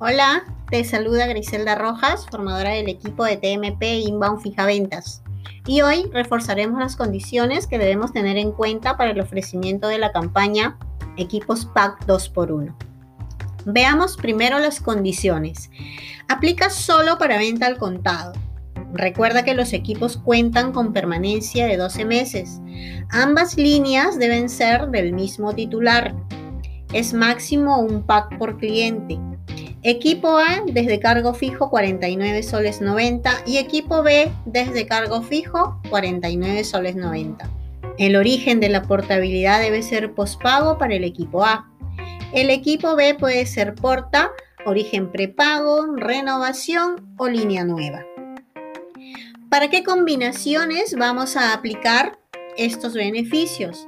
Hola, te saluda Griselda Rojas, formadora del equipo de TMP Inbound Fija Ventas. Y hoy reforzaremos las condiciones que debemos tener en cuenta para el ofrecimiento de la campaña Equipos Pack 2x1. Veamos primero las condiciones. Aplica solo para venta al contado. Recuerda que los equipos cuentan con permanencia de 12 meses. Ambas líneas deben ser del mismo titular. Es máximo un pack por cliente. Equipo A desde cargo fijo 49 soles 90 y equipo B desde cargo fijo 49 soles 90. El origen de la portabilidad debe ser pospago para el equipo A. El equipo B puede ser porta, origen prepago, renovación o línea nueva. ¿Para qué combinaciones vamos a aplicar estos beneficios?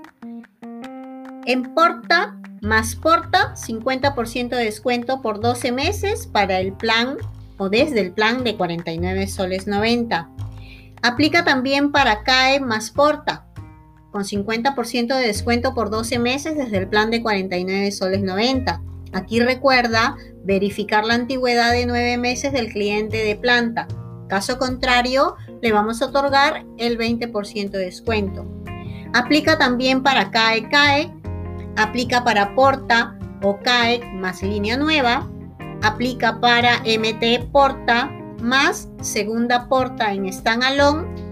En porta más porta, 50% de descuento por 12 meses para el plan o desde el plan de 49 soles 90. Aplica también para CAE más porta, con 50% de descuento por 12 meses desde el plan de 49 soles 90. Aquí recuerda verificar la antigüedad de 9 meses del cliente de planta. Caso contrario, le vamos a otorgar el 20% de descuento. Aplica también para CAE CAE aplica para Porta o CAE más línea nueva, aplica para MT Porta más segunda Porta en standalone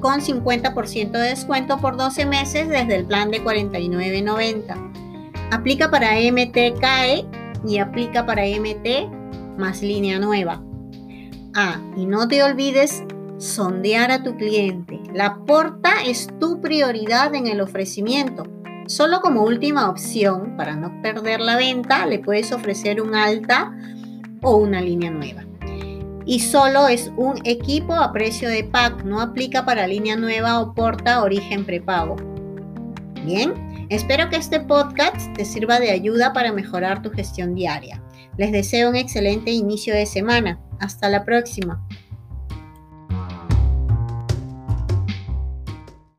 con 50% de descuento por 12 meses desde el plan de 49.90. Aplica para MT CAE y aplica para MT más línea nueva. Ah, y no te olvides sondear a tu cliente. La porta es tu prioridad en el ofrecimiento. Solo como última opción, para no perder la venta, le puedes ofrecer un alta o una línea nueva. Y solo es un equipo a precio de pack, no aplica para línea nueva o porta origen prepago. Bien, espero que este podcast te sirva de ayuda para mejorar tu gestión diaria. Les deseo un excelente inicio de semana. Hasta la próxima.